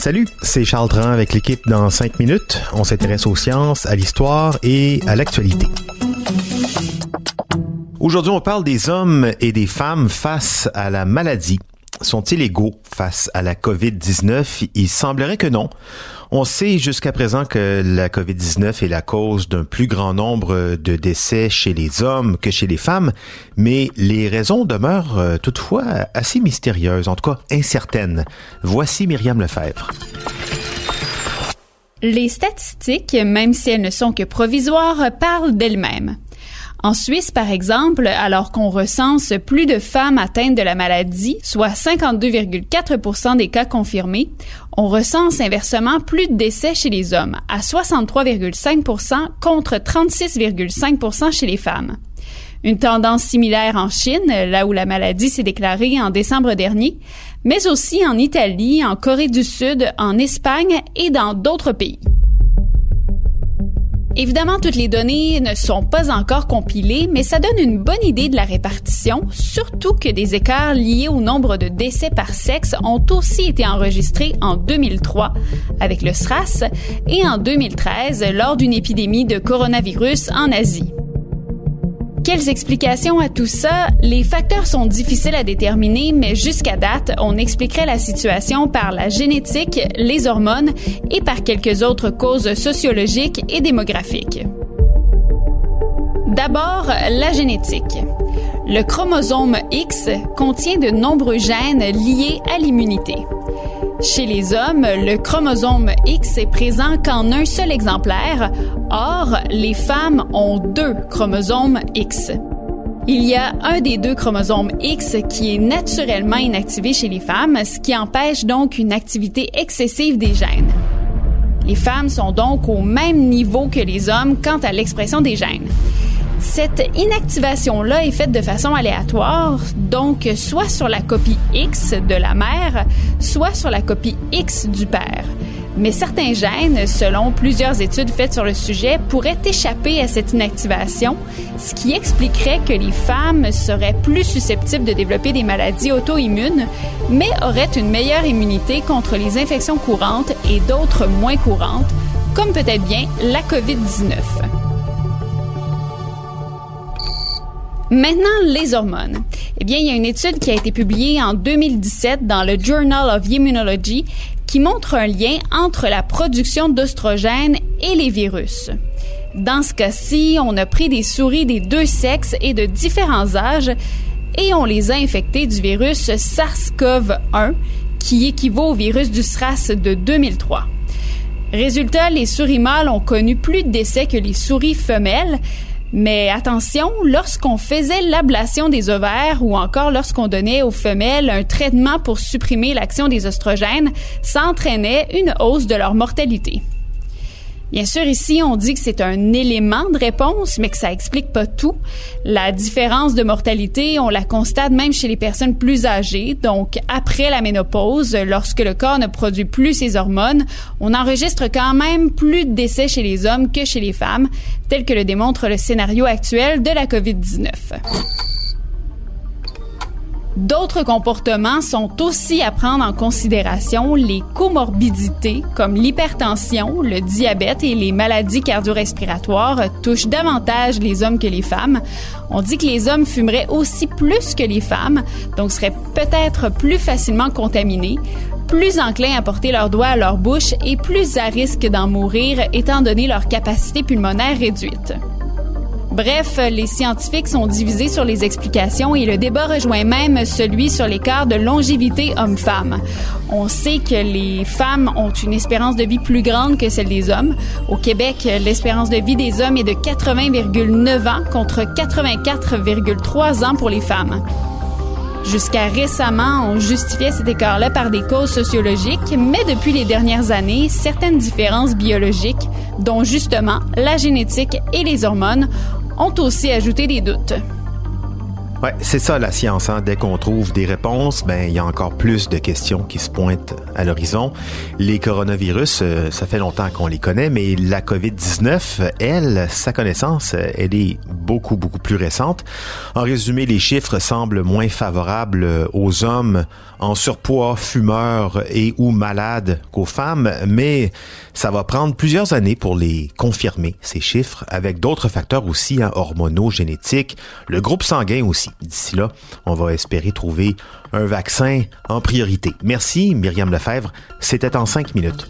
Salut, c'est Charles Dran avec l'équipe dans 5 minutes. On s'intéresse aux sciences, à l'histoire et à l'actualité. Aujourd'hui, on parle des hommes et des femmes face à la maladie. Sont-ils égaux face à la COVID-19? Il semblerait que non. On sait jusqu'à présent que la COVID-19 est la cause d'un plus grand nombre de décès chez les hommes que chez les femmes, mais les raisons demeurent euh, toutefois assez mystérieuses, en tout cas incertaines. Voici Myriam Lefebvre. Les statistiques, même si elles ne sont que provisoires, parlent d'elles-mêmes. En Suisse, par exemple, alors qu'on recense plus de femmes atteintes de la maladie, soit 52,4% des cas confirmés, on recense inversement plus de décès chez les hommes, à 63,5% contre 36,5% chez les femmes. Une tendance similaire en Chine, là où la maladie s'est déclarée en décembre dernier, mais aussi en Italie, en Corée du Sud, en Espagne et dans d'autres pays. Évidemment, toutes les données ne sont pas encore compilées, mais ça donne une bonne idée de la répartition, surtout que des écarts liés au nombre de décès par sexe ont aussi été enregistrés en 2003 avec le SRAS et en 2013 lors d'une épidémie de coronavirus en Asie. Quelles explications à tout ça? Les facteurs sont difficiles à déterminer, mais jusqu'à date, on expliquerait la situation par la génétique, les hormones et par quelques autres causes sociologiques et démographiques. D'abord, la génétique. Le chromosome X contient de nombreux gènes liés à l'immunité. Chez les hommes, le chromosome X est présent qu'en un seul exemplaire. Or, les femmes ont deux chromosomes X. Il y a un des deux chromosomes X qui est naturellement inactivé chez les femmes, ce qui empêche donc une activité excessive des gènes. Les femmes sont donc au même niveau que les hommes quant à l'expression des gènes. Cette inactivation-là est faite de façon aléatoire, donc soit sur la copie X de la mère, soit sur la copie X du père. Mais certains gènes, selon plusieurs études faites sur le sujet, pourraient échapper à cette inactivation, ce qui expliquerait que les femmes seraient plus susceptibles de développer des maladies auto-immunes, mais auraient une meilleure immunité contre les infections courantes et d'autres moins courantes, comme peut-être bien la COVID-19. Maintenant, les hormones. Eh bien, il y a une étude qui a été publiée en 2017 dans le Journal of Immunology qui montre un lien entre la production d'oestrogènes et les virus. Dans ce cas-ci, on a pris des souris des deux sexes et de différents âges et on les a infectées du virus SARS-CoV-1 qui équivaut au virus du SRAS de 2003. Résultat, les souris mâles ont connu plus de décès que les souris femelles, mais attention, lorsqu'on faisait l'ablation des ovaires ou encore lorsqu'on donnait aux femelles un traitement pour supprimer l'action des oestrogènes, ça entraînait une hausse de leur mortalité. Bien sûr, ici, on dit que c'est un élément de réponse, mais que ça explique pas tout. La différence de mortalité, on la constate même chez les personnes plus âgées. Donc, après la ménopause, lorsque le corps ne produit plus ses hormones, on enregistre quand même plus de décès chez les hommes que chez les femmes, tel que le démontre le scénario actuel de la COVID-19. D'autres comportements sont aussi à prendre en considération. Les comorbidités comme l'hypertension, le diabète et les maladies cardio-respiratoires touchent davantage les hommes que les femmes. On dit que les hommes fumeraient aussi plus que les femmes, donc seraient peut-être plus facilement contaminés, plus enclins à porter leurs doigts à leur bouche et plus à risque d'en mourir étant donné leur capacité pulmonaire réduite. Bref, les scientifiques sont divisés sur les explications et le débat rejoint même celui sur l'écart de longévité homme-femme. On sait que les femmes ont une espérance de vie plus grande que celle des hommes. Au Québec, l'espérance de vie des hommes est de 80,9 ans contre 84,3 ans pour les femmes. Jusqu'à récemment, on justifiait cet écart-là par des causes sociologiques, mais depuis les dernières années, certaines différences biologiques, dont justement la génétique et les hormones, ont aussi ajouté des doutes. Ouais, c'est ça la science. Hein? Dès qu'on trouve des réponses, ben il y a encore plus de questions qui se pointent à l'horizon. Les coronavirus, euh, ça fait longtemps qu'on les connaît, mais la COVID-19, elle, sa connaissance, elle est beaucoup beaucoup plus récente. En résumé, les chiffres semblent moins favorables aux hommes en surpoids, fumeurs et ou malades qu'aux femmes, mais ça va prendre plusieurs années pour les confirmer ces chiffres, avec d'autres facteurs aussi hein, hormonaux, génétiques, le groupe sanguin aussi. D'ici là, on va espérer trouver un vaccin en priorité. Merci, Myriam Lefebvre. C'était en cinq minutes.